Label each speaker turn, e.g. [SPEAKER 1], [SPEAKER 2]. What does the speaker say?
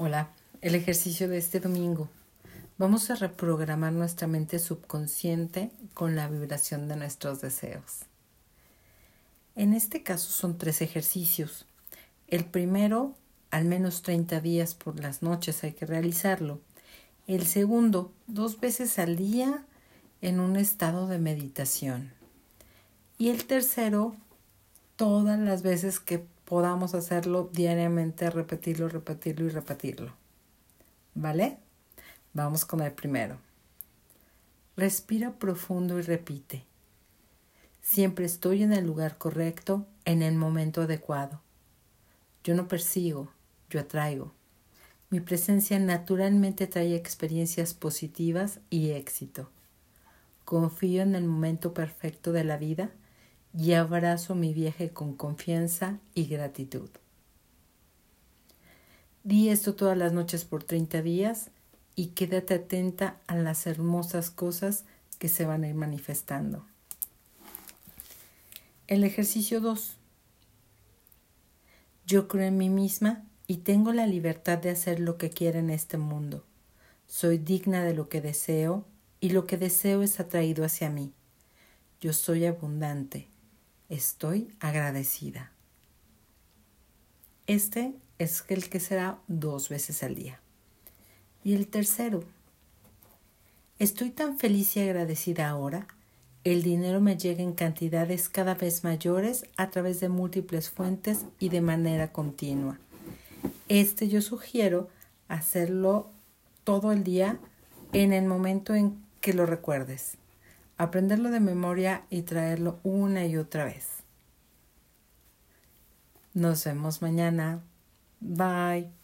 [SPEAKER 1] Hola, el ejercicio de este domingo. Vamos a reprogramar nuestra mente subconsciente con la vibración de nuestros deseos. En este caso son tres ejercicios. El primero, al menos 30 días por las noches hay que realizarlo. El segundo, dos veces al día en un estado de meditación. Y el tercero, todas las veces que podamos hacerlo diariamente, repetirlo, repetirlo y repetirlo. ¿Vale? Vamos con el primero. Respira profundo y repite. Siempre estoy en el lugar correcto, en el momento adecuado. Yo no persigo, yo atraigo. Mi presencia naturalmente trae experiencias positivas y éxito. Confío en el momento perfecto de la vida y abrazo mi viaje con confianza y gratitud. Di esto todas las noches por 30 días y quédate atenta a las hermosas cosas que se van a ir manifestando. El ejercicio 2. Yo creo en mí misma y tengo la libertad de hacer lo que quiera en este mundo. Soy digna de lo que deseo y lo que deseo es atraído hacia mí. Yo soy abundante Estoy agradecida. Este es el que será dos veces al día. Y el tercero, estoy tan feliz y agradecida ahora. El dinero me llega en cantidades cada vez mayores a través de múltiples fuentes y de manera continua. Este yo sugiero hacerlo todo el día en el momento en que lo recuerdes aprenderlo de memoria y traerlo una y otra vez. Nos vemos mañana. Bye.